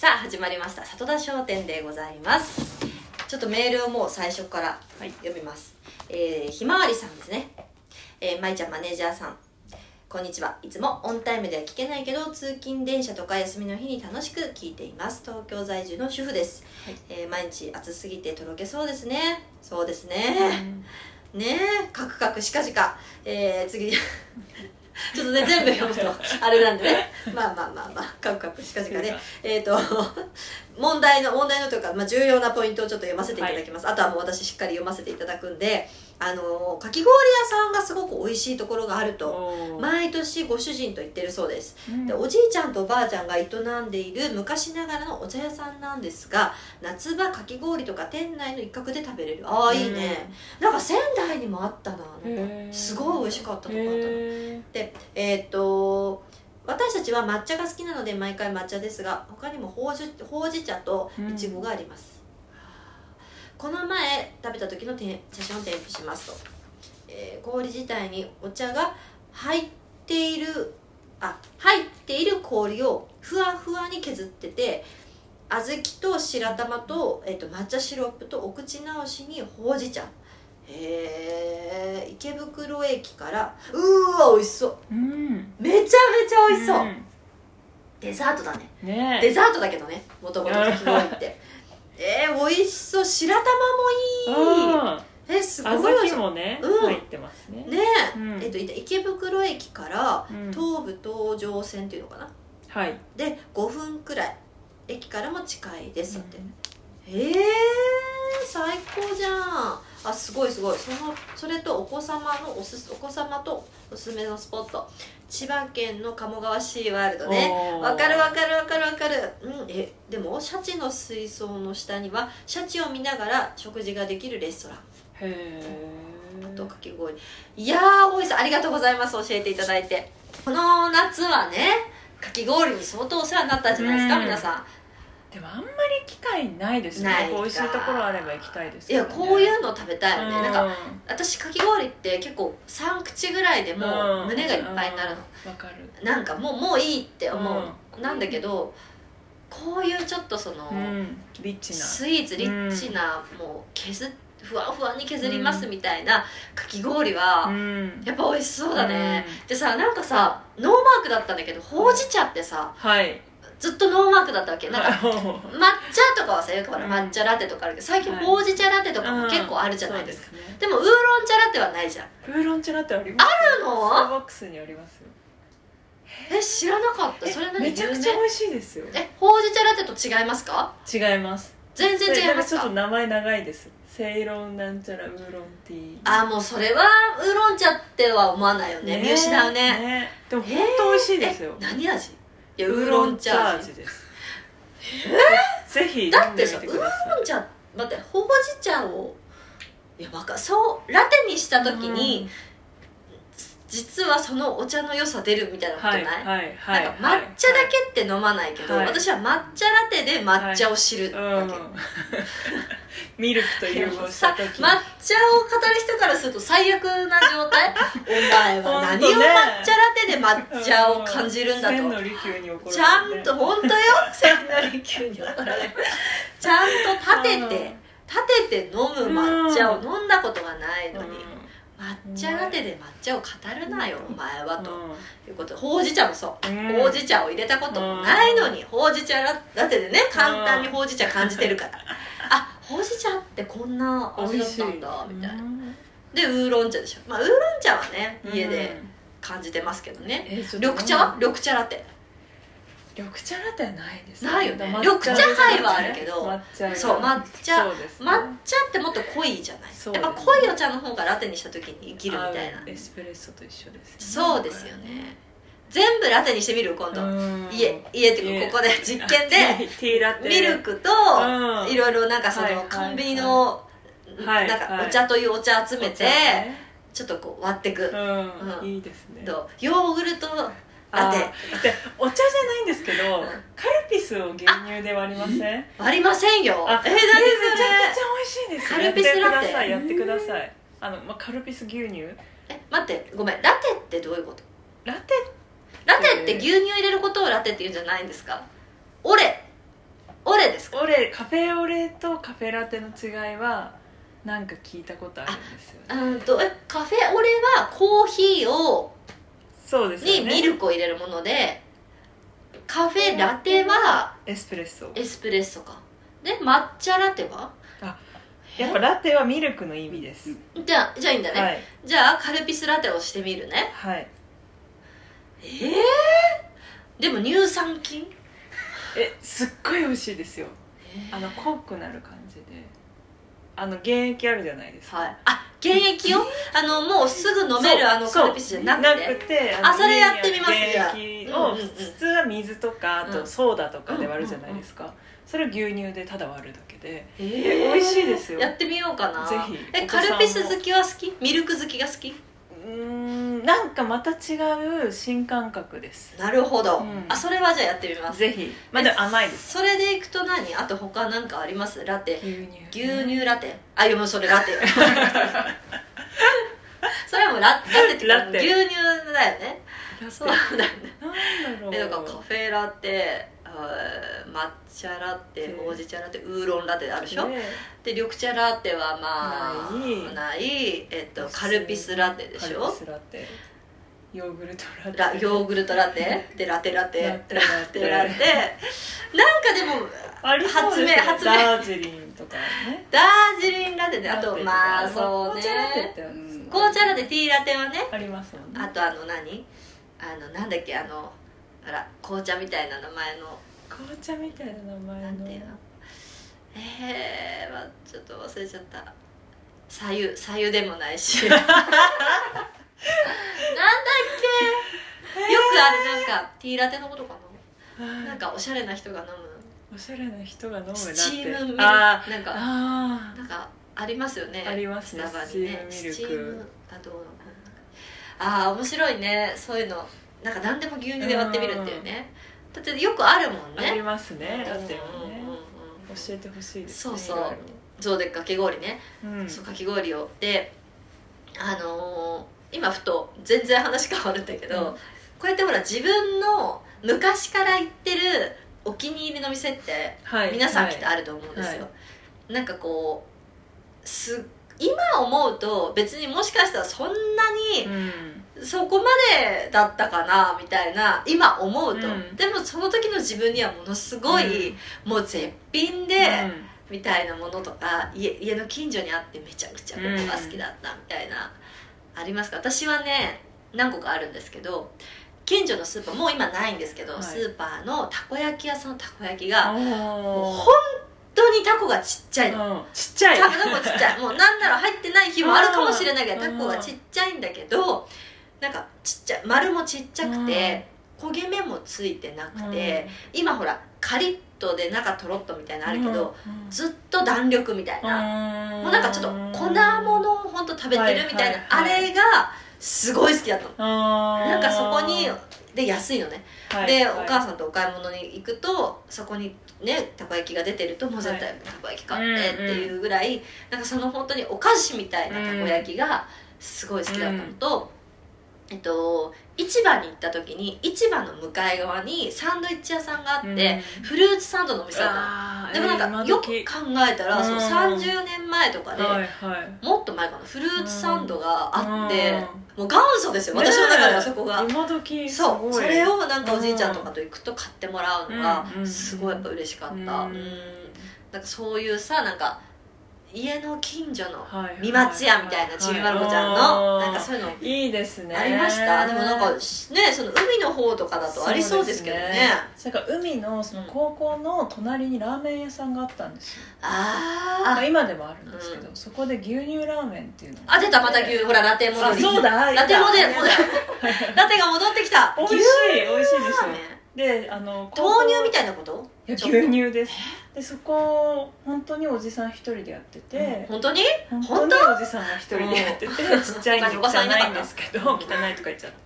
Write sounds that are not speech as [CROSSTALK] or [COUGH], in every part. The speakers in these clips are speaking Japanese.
さあ始まりました。里田商店でございます。ちょっとメールをもう最初からはい。読みます、えーひまわりさんですね。えー、まいちゃんマネージャーさん。こんにちは。いつもオンタイムでは聞けないけど通勤電車とか休みの日に楽しく聞いています。東京在住の主婦です、はい。えー毎日暑すぎてとろけそうですね。そうですね、ねえ。カクカクしかじかえー、次 [LAUGHS] ちょっとね全部読むとあれなんでね。まあまあまあまあカクカクしかじかね。えっ、と [LAUGHS] 問題の問題のというか、まあ、重要なポイントをちょっと読ませていただきます、あとはもう私しっかり読ませていただくんであのかき氷屋さんがすごく美味しいところがあると。毎年ご主人と言ってるそうです。うん。でおじいちゃんとおばあちゃんが営んでいる昔ながらのお茶屋さんなんですが夏場かき氷とか店内の一角で食べれる。ああいいね、なんか仙台にもあったな。なんかすごい美味しかったとこあったの。へでえーっと私たちは抹茶が好きなので毎回抹茶ですが他にもほうじほうじ茶といちごがあります、この前食べた時のて写真を添付しますと、えー氷自体にお茶が入っているあ入っている氷をふわふわに削ってて小豆と白玉と,、えー、と抹茶シロップとお口直しにほうじ茶。へえ池袋駅からうーわ美味しそう。ーうん。めちゃめちゃ美味しそう、ん。デザートだね。ね。デザートだけどねもともとかき氷って。[LAUGHS] えー、美味しそう。白玉もいい。あえすーごい。小豆もねうん。入ってますね。ね。え、うん。えっと池袋駅からうん。東武東上線っていうのかな？はい。で5分くらい駅からも近いですって、うんえー、最高じゃん。あすごいすごい。そのそれとお子様のおすすお子様とおすすめのスポット。千葉県の鴨川シーワールドね。わかるわかるわかるわかる。うんえでもシャチの水槽の下にはシャチを見ながら食事ができるレストラン。へあとえかき氷。いやー美味しそうありがとうございます。教えていただいて。この夏はねかき氷に相当お世話になったんじゃないですか、うん。皆さでもあんまり機会ないですね。ないか。美味しいところあれば行きたいですんいやこういうの食べたいよね、うん。なんか私かき氷って結構3口ぐらいでもう胸がいっぱいになるの、うん。わかる。なんかもうもういいって思う、うん。なんだけどこういうちょっとその、うん。リッチな。スイーツリッチな、もう削っふわふわに削りますみたいなかき氷は、うん。やっぱ美味しそうだね、でさなんかさノーマークだったんだけどほうじ茶ってさはい。ずっとノーマークだったわけ。なんかはい。抹茶とかはさよくほらうん。抹茶ラテとかあるけど最近はいほうじ茶ラテとかも結構あるじゃないですか、そうね。でもウーロン茶ラテはないじゃん。ウーロン茶ラテありますあるの？スターバックスにありますよ。え知らなかった。それ何？めちゃくちゃ美味しいですよ。えほうじ茶ラテと違いますか？違います。全然違いますちょっとか名前長いですセイロンなんちゃらウーロンティー。あもうそれはウーロン茶っては思わないよね。見失うね。でも本当美味しいですよ。え何味？いやウーロン茶味です。ぜひだってさウーロン茶待ってほうじ茶を？いやわかそうラテにした時に、実はそのお茶の良さ出るみたいなことない、いはいはいはいなんか抹茶だけって飲まないけど、はい。私は抹茶ラテで抹茶を知るわけ、うん。[LAUGHS] ミルクと融合した時。抹茶を語る人からすると最悪な状態？[LAUGHS] お前は何を抹茶ラテで抹茶を感じるんだと、千の利休に怒られるちゃんと本当よ。千利休に怒られるちゃんと立てて立てて飲む抹茶を飲んだことがないのに、抹茶ラテで抹茶を語るなよお前はと。いうこと。でほうじ茶もそう、うん。ほうじ茶を入れたこともないのに、ほうじ茶ララテでね簡単にほうじ茶感じてるから、[LAUGHS] あほうじ茶ってこんな味だっ美味したいんだみたいな、うんでウーロン茶でしょ。まあウーロン茶はね家でうん感じてますけどね、緑茶？は緑茶ラテ緑茶ラテはないですないよね。抹緑茶杯はあるけど抹茶そう抹茶ね。抹茶ってもっと濃いじゃない、ね。やっぱ濃いお茶の方がラテにした時に生きるみたいな。エスプレッソと一緒ですね。そうですよね。全部ラテにしてみる今度、うん。家家っていうかここで [LAUGHS] 実験でティーラテ。ミルクとうん。いろいろなんかそはいはいのコンビニのはいなんかお茶というお茶集めてちょっとこう割ってく。うん。うん。いいですね。とヨーグルトラテ。お茶じゃないんですけどんカルピスを牛乳で割りません？割りませんよ。あえー、何めちゃくちゃ美味しいですカルピスラテ。やってくださいやってくださいあの、まあ、カルピス牛乳？え待ってごめん。ラテってどういうこと？ラテ？ラテって牛乳入れることをラテって言うんじゃないんですか？オレ。レカフェオレとカフェラテの違いはなんか聞いたことあるんですよね。うんとえカフェオレはコーヒーをそうですよね。にミルクを入れるものでカフェラテはエスプレッソ。エスプレッソか。で抹茶ラテは？やっぱラテはミルクの意味です。じゃあじゃあいいんだね、はい。じゃあカルピスラテをしてみるね。はい。えー、でも乳酸菌？えすっごい美味しいですよ。あの濃くなる感じ。であの原液あるじゃないですか。はい。あ原液を？あのもうすぐ飲めるあのカルピスじゃなくて？なくてあのそれやってみます家にじゃあ。ある原液うんを普通は水とかあうん。とソーダとかで割るじゃないですか。それを牛乳でただ割るだけでえー。美味しいですよ。やってみようかな。ぜひ。えカルピス好きは好き？ミルク好きが好き？うなんかまた違う新感覚です。なるほど、うん。あそれはじゃあやってみます。ぜひ。まあでも甘いです。それでいくと何？あと他なんかあります？ラテ。牛乳牛乳ラテ。あいやもうそれラテ。[LAUGHS] それはもうララテってラテ。牛乳だよね。ラテ。そうだよねなんだろう。えだからカフェラテ抹茶ラテうん。ほうじ茶ラテウーロンラテあるでしょ、ねで緑茶ラテはまあない。えっとカルピスラテでしょ？カルピスラテ。ヨーグルトラテ。ラヨーグルトラテ？でラテラテ。ララテ。ラテテラテ。なんかでもありそうですね。発明ダージリンとかね。ダージリンラテであとまあそう紅茶ラテっねて紅茶ラテティーラテはね。ありますもんね。あとあの何？あのなんだっけ？あのあら紅茶みたいな名前の。紅茶みたいな名前の。なんていうの？えー、まあちょっと忘れちゃった。左右左右でもないし。[LAUGHS] なんだっけ？よくあるなんかティーラテのことかな？なんかおしゃれな人が飲む。おしゃれな人が飲むスチームミルなんかあなんかありますよね。ありますねスタバにね。スチームミルク。スチームがどうああ面白いね。そういうのなんか何でも牛乳で割ってみるっていうね。だってよくあるもんありねますね。ラテもねうん。うんうんうん教えてほしいですね。そうそう。そうでかき氷ね、ろうん。そうかき氷を。であのー今ふと全然話変わるんだけど、うん。こうやってほら自分の昔から行ってるお気に入りの店ってはい。皆さんきっはいとあると思うんですよ、はなんかこうす今思うと別にもしかしたらそんなうん。にそこまでだったかなみたいな今思うと、うん。でもその時の自分にはものすごい、もう絶品で、みたいなものとか家家の近所にあってめちゃくちゃここが好きだったみたいな、ありますか？私はね何個かあるんですけど近所のスーパーもう今ないんですけど、はい。スーパーのたこ焼き屋さんのたこ焼きが本当にタコがちっちゃいの。うん。ちっちゃい。タコちっちゃい。もうなんなら入ってない日もあるかもしれないけどうん。タコがちっちゃいんだけどなんかちっちゃい丸もちっちゃくて焦げ目もついてなくて、今ほらカリッとで中とろっとみたいなのあるけど、うんずっと弾力みたいな、ももうなんかちょっと粉物を本当食べてるみたいな、はいはい。はいあれがすごい好きだったの。ななんかそこにで安いのね、で、お母さんとお買い物に行くとそこにねたこ焼きが出てるともう絶対たこ焼き買ってっていうぐらい、なんかその本当にお菓子みたいなたこ焼きがすごい好きだったのと、えっと市場に行った時に市場の向かい側にサンドイッチ屋さんがあって、うん。フルーツサンドのお店だったでもなんかえーよく考今えたら、そううん30年前とかで、時はいはい。もっと前かなフルーツサンドがあって、うん。もう元祖ですよ私の中ではそこが、今時すそうそれをなんかおじいちゃんとかと行くと買ってもらうのがうん。すごいやっぱ嬉しかった、うん。うん。なんかそういうさなんか家の近所のはい三松屋みたいなちびまる子ちゃんのなんかそういうの。いいですね。ありました？でもなんかねその海の方とかだとありそうですけどね。それから海のその高校の隣にラーメン屋さんがあったんですよ、まああ、今でもあるんですけど、うそこで牛乳ラーメンっていうのああ出たまた牛ほらラテ戻りあそうだ。ラテモデルいたモデルラテが戻ってきた。[LAUGHS] 美味しい美味しいですよ。であの豆乳みたいなこと？い牛乳です。でそこ本当におじさん一人でやってて、本当に？本当におじさんが一人でやっててうん。ちっちゃいんで汚いんですけど汚いとか言っちゃった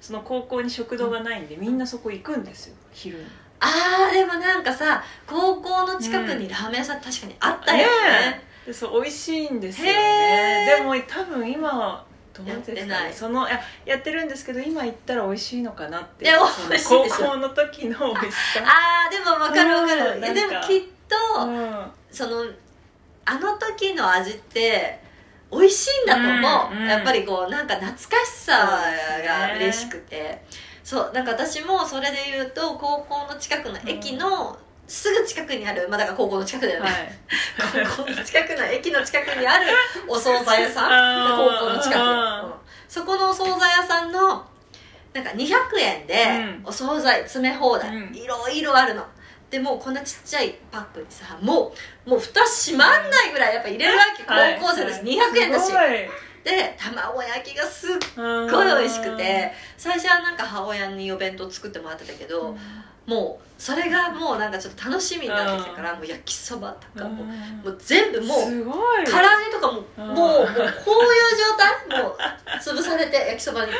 その高校に食堂がないんでみんなそこ行くんですよ昼に。あーでもなんかさ高校の近くにラーメン屋さん確かにあったよね。でそう美味しいんですよね。でも多分今やってない。ねそのいややってるんですけど今行ったら美味しいのかなっていや美味しい高校の時の美味しさ。あーでも分かる分かうんるいやでもきっとうん。そのあの時の味って美味しいんだと思う、うんうん。やっぱりこうなんか懐かしさが嬉しくて。そう,、なんか私もそれで言うと高校の近くの駅のすぐ近くにあるまあだから高校の近くだよね、はい。高校の近くの駅の近くにある [LAUGHS] お惣菜屋さん。高校の近く、うん。うん。そこのお惣菜屋さんのなんか200円でうん。お惣菜詰め放題、うん。いろいろあるの。でもうこんなちっちゃいパックにさもうもう蓋閉まんないぐらいやっぱ入れるわけ、はい。高校生だし200円だし。で卵焼きがすっすごい美味しくて。最初はなんか母親にお弁当作ってもらってたけど、もうそれがもうなんかちょっと楽しみになってきたから、もう焼きそばとかもう,、もう全部もうすごい。唐揚げとかもうん。もうもうこういう状態もう潰されて焼きそばに。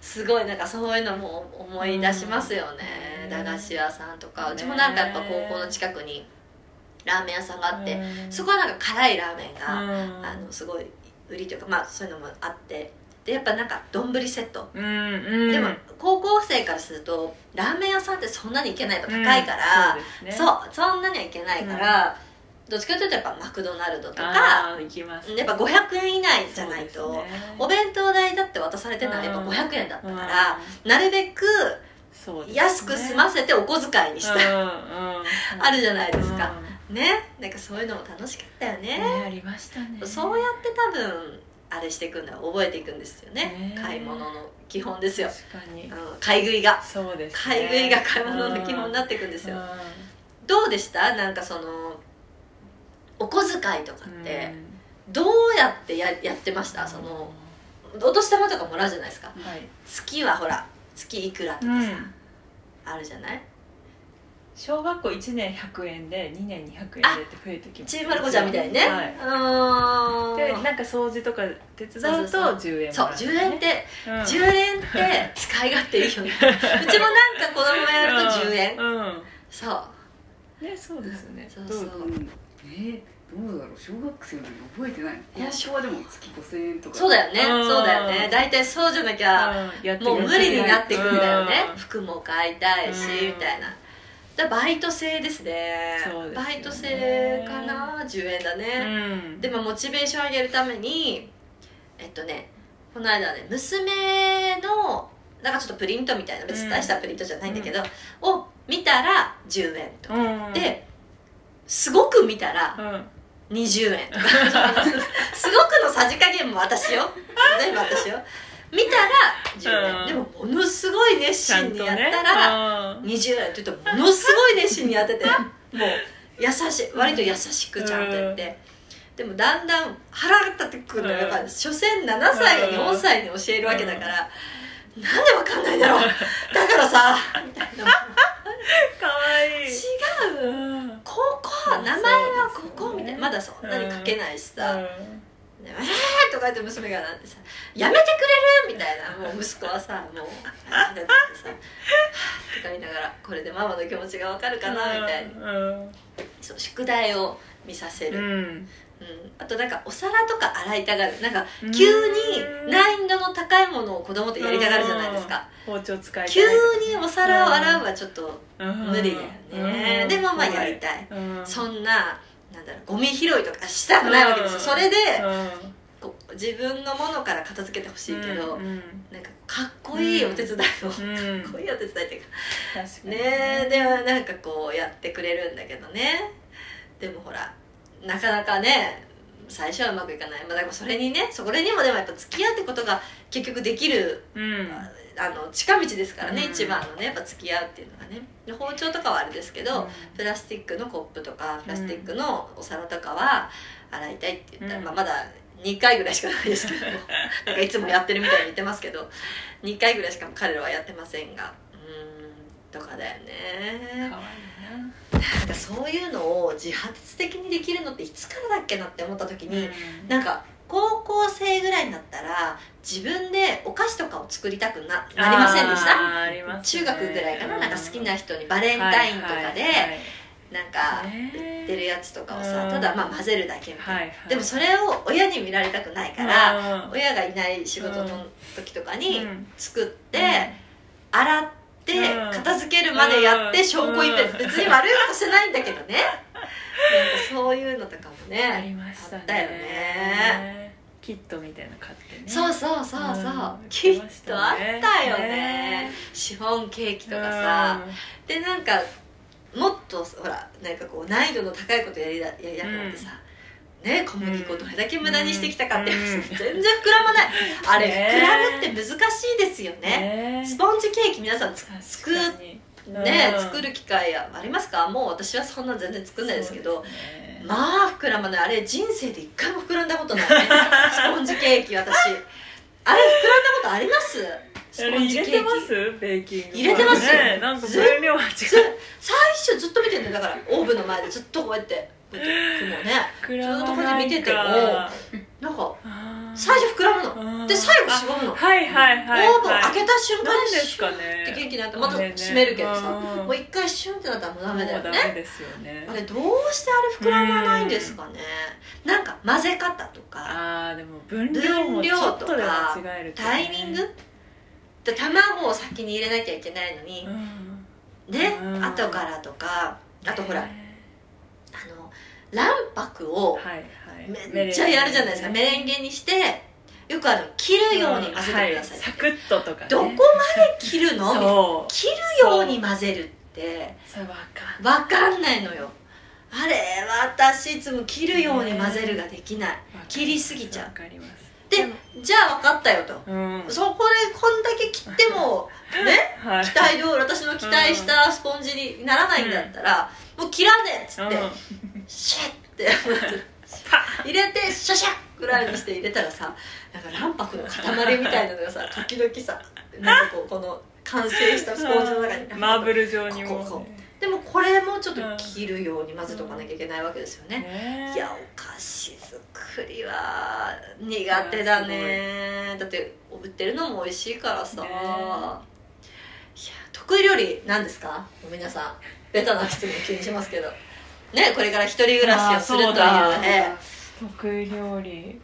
すごいなんかそういうのも思い出しますよね、うん。駄菓子屋さんとかね。うちもなんかやっぱ高校の近くにラーメン屋さんがあって、うん。そこはなんか辛いラーメンが、うん。あのすごい売りというかまあそういうのもあってでやっぱなんか丼セット、うんうん。でも高校生からするとラーメン屋さんってそんなに行けないと高いから、うんそうそうそんなにはいけないから、どっちかというとやっぱマクドナルドとかやっぱ500円以内じゃないと、ね。お弁当代だって渡されてるのはやっぱうん。500円だったから、なるべく安く済ませてお小遣いにした、うんうん。[LAUGHS] あるじゃないですか。うん。ね？なんかそういうのも楽しかったよね。ねありましたね。そうやって多分あれしていくんだ覚えていくんですよね。ね買い物の基本ですよ、うん、買い食いが。そうですね。買い食いが買い物の基本になっていくんですよ、どうでした？なんかそのお小遣いとかってどうやってややってました？そのお年玉とかもらうじゃないですか。はい。月はほら月いくらとかさ、うん。あるじゃない？小学校1年100円で2年200円でって増えてきますちびまる子ちゃんみたいにね、はうー。んでなんか掃除とか手伝うとそうそうそう。10円もそうらえる10円って、うん。10円って使い勝手いいよね。[LAUGHS] うちもなんか子供がやると10円、うんうん。そう。ねそうですよね。そうそう。どうんえー、どうだろう。小学生の時覚えてないいや高校はでも月5000円とか。そうだよね。うん。そうだよね。大体そうじゃなきゃもう無理になってくんだよね。うん。服も買いたいしうん。みたいなだバイト制ですね。ね。バイト制かな10円だね、うん。でもモチベーション上げるためにえっとねこの間ね娘のなんかちょっとプリントみたいな別に大したプリントじゃないんだけど、を見たら10円とか、うん。ですごく見たらうん。20円とか。[LAUGHS] すごくのさじ加減も私よ。全部私よ。見たら10円、うん。でもものすごい熱心にやったらうん20円って言うとものすごい熱心にやっててもう優しい割と優しくちゃんとやって、でもだんだん腹が立ってくるのよやっぱうん。所詮7歳が4歳に教えるわけだから、なんでわかんないんだろう。だからさみたいな。かわいい。違う。うん。ここ名前はここみたいな。まだそんなに書けないしさ、うんでえーとか言って娘がなんてさ「やめてくれる!」みたいな。もう息子はさもうあーってさ「はぁとか言いながらこれでママの気持ちがわかるかな？みたいにうんそう宿題を見させる、ううん。んあとなんかお皿とか洗いたがる。なんかうん。急に難易度の高いものを子供ってやりたがるじゃないですか。包丁使い急にお皿を洗うはちょっとうん無理だよね、うん。でもまあやりたい、うん。そんななんだろうゴミ拾いとかしたくないわけですよ、うん。それでうん。こう自分のものから片付けてほしいけど、うんなんかかっこいいお手伝いを、うん。かっこいいお手伝いっていうか。確かにね。えでもなんかこうやってくれるんだけどね。でもほらなかなかね最初はうまくいかない、まあ、だからそれにねそれにもでもやっぱ付き合うってことが結局できるうんあの近道ですからね、うん。一番のねやっぱ付き合うっていうのがね。で包丁とかはあれですけど、うん。プラスチックのコップとかプラスチックのお皿とかは洗いたいって言ったら、うん。まあ、まだ2回ぐらいしかないですけど。[LAUGHS] なんかいつもやってるみたいに言ってますけど。2回ぐらいしか彼らはやってませんが。うーんとかだよかね。わなんかそういうのを自発的にできるのっていつからだっけなって思った時いに、ななんか高校生ぐらいになったら自分でお菓子とかを作りたくななりませんでした？ね。中学ぐらいかな,、うん。なんか好きな人にバレンタインとかで、はいはいはい。なんかね売ってるやつとかをさ、うんただまあ混ぜるだけみたいな、はいはい。でもそれを親に見られたくないから、うん。親がいない仕事の時とかにうん。作って、うん。洗ってうん。片付けるまでやってうん。証拠隠滅、別に悪いことしてないんだけどね。そういうのとかもあねりましたね。あったよねキットみたいなの買ってね。そうそうそうそう、うん。きっ売ってましとあったよね。ねシフォンケーキとかさ、でなんかもっとほらなんかこう難易度の高いことやりだやりたくなってさ、ね小麦粉どれだけ無駄にしてきたかって、うん。[LAUGHS] 全然膨らまない。あれ、ね膨らむって難しいですようんねねスポンジケーキ皆さんつ作確っね、うん。作る機会ありますか？もう私はそんな全然作んないですけど。ね。まあ膨らまない。あれ人生で一回も膨らんだことない。ねスポンジケーキ私。あれ膨らんだことあります？あスれポンジケーキ。入れてます？ベーキング。入れてますよ。ねなんか分量は違うず最初ずっと見てんだよ。だからオーブンの前でずっとこうやって雲ね。膨ずっとこうやって見ててもらなんか最初膨らむの。うん。で最後しぼむの。オーはいはいはい。ブン開けた瞬間にですかね。シュッて元気になってまた閉めるけどさ。うん。もう一回シュンってなったらもうダメだよね。ダメですよね。あれどうしてあれ膨らまないんですかね。なんか混ぜ方とか。あーでも分量もちょっとで間違えるとね。タイミング？で卵を先に入れなきゃいけないのに。うん。ねうん。後からとか。あとほらねあの卵白をめっちゃやるじゃないですか。メレンゲにしてよくあの切るように混ぜてください、はい。サクッととかね。どこまで切るの？切るように混ぜるって。それわかん分かんないのよ。あれ私いつも切るように混ぜるができない。切りすぎちゃう。わかります。でじゃあ分かったよと。うん。そこでこんだけ切っても [LAUGHS] ねはい。期待通り私の期待したスポンジにならないんだったら、もう切らねえっつって、うんシャッて入れてシャシャッぐらいにして入れたらさなんか卵白の塊みたいなのがさ時々さなんかこうこの完成したスポンジの中に。マーブル状にも。こここでもこれもちょっと切るように混ぜとかなきゃいけないわけですよね、ねいやお菓子作りは苦手だね。だって売ってるのも美味しいからさ、ねいや得意料理何ですか？皆さんベタな質問気にしますけどねこれから一人暮らしをするというね。得意料理。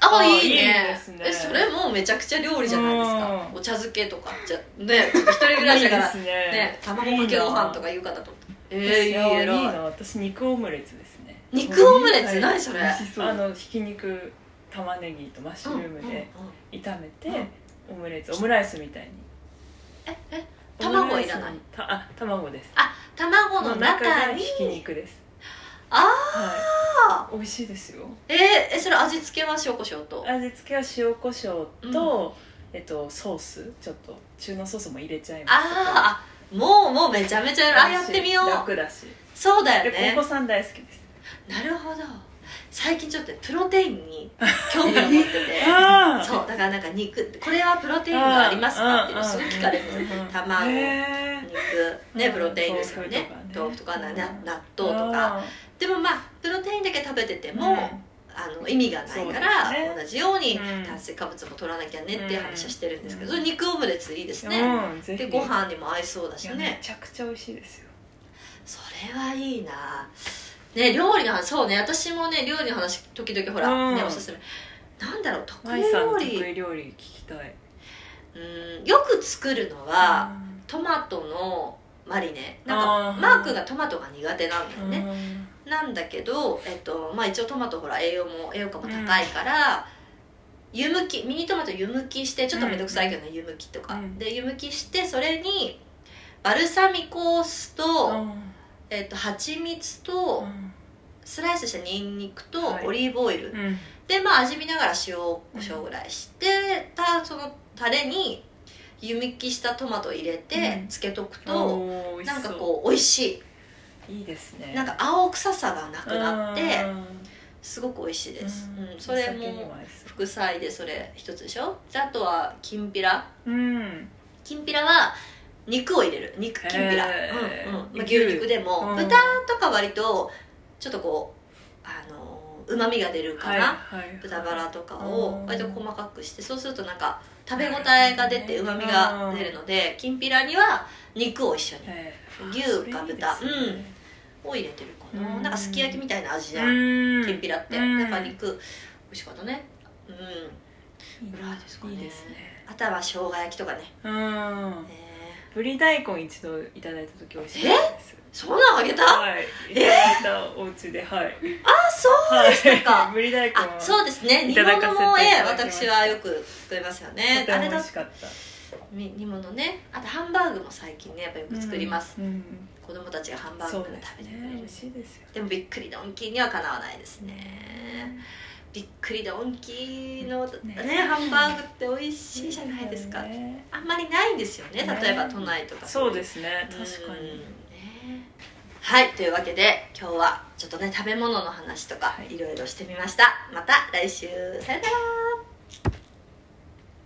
ああーいいねいね。えそれもうめちゃくちゃ料理じゃないですか。うん。お茶漬けとか。じゃね一人暮らしだからね。ね卵かけご飯とかいう方とえー、いいえらいいいな。私肉オムレツですね。肉オムレツ？はい。何それ？あのひき肉玉ねぎとマッシュルームで炒めて、う。んオムレツオムライスみたいにええ卵いらない。たあ卵です。あ卵の中に。がひき肉です。あはあい。美味しいですよ。えー、えそれ味付けは塩コショウと？味付けは塩コショウと、えっと、ソース。ちょっと中濃ソースも入れちゃいます。あーあもうもうめちゃめちゃあやってみよう。楽だし。そうだでよね。お子さん大好きです。なるほど最近ちょっとプロテインに興味を持ってて。[LAUGHS] そうだからなんか肉これはプロテインがありますかっていうのすごい聞かれるうんうんうん卵肉ねプロテインですよね。豆腐とかなな納豆とか。でもまあプロテインだけ食べてても、うん。あの意味がないから、ね。同じようにうん。炭水化物も取らなきゃねっていう話はしてるんですけど、うん。肉オムレツいいですね、うんでご飯にも合いそうだしいやめねちゃくちゃ美味しいですよ。それはいいなね料理の話そうね私もね料理の話時々ほら、うん。ねおすすめ。なんだろう得意舞さんの得料理。意料理聞きたい。うんよく作るのは、トマトのマリネ。なんー。マークがトマトが苦手なんだよね、ねなんだけど、えっとまあ、一応トマトほら栄養も栄養価も高いから、湯むきミニトマト湯むきしてちょっとめんどくさいけどね、湯むきとか、うん。で湯むきしてそれにバルサミコ酢と、えっと蜂蜜と、スライスしたニンニクとはい。オリーブオイル、うん。でまあ味見ながら塩コショウぐらいして、たそのタレに湯むきしたトマトを入れてうん。漬けとくと、う。なんかこう美味しい。いいですね。なんか青臭さがなくなってうん。すごく美味しいです、うん。うん、それも副菜でそれ一つでしょ？であとはきんぴら。うん。きんぴらは肉を入れる。肉きんぴら、うんうん。まあ、牛肉。でも、うん。豚とか割とちょっとこうあのうまみが出るかな、はい豚バラとかうん。を割と細かくしてそうするとなんか食べ応えが出てうまみが出るのできんぴらには肉を一緒に。牛か豚。ですね。を入れてるかな、うん。なんかすき焼きみたいな味じゃん、うん。きんぴらって、うん。なんか肉。美味しかったね。うん。いいですかね。いいですね。あとは生姜焼きとかね、うん。えーぶり大根一度いただいた時美味しかったです。そんなんあげた、はい。いただいたお家で。はい。あそうでしたか、はい。ぶり大根あそうですね。煮物もえ私はよく作りますよね。あれだ味しかった。み煮物ね。あとハンバーグも最近ねやっぱよく作ります、うんうん子供たちがハンバーグ食べてくれる。ですよ。でもびっくりドンキーにはかなわないですねびっくりドンキーのね。ねハンバーグって美味しいじゃないですか、ね。あんまりないんですよねね。例えば都内とか。そうすですね確かに。ねはいというわけで今日はちょっとね食べ物の話とかはい。いろいろしてみました。また来週。さよなら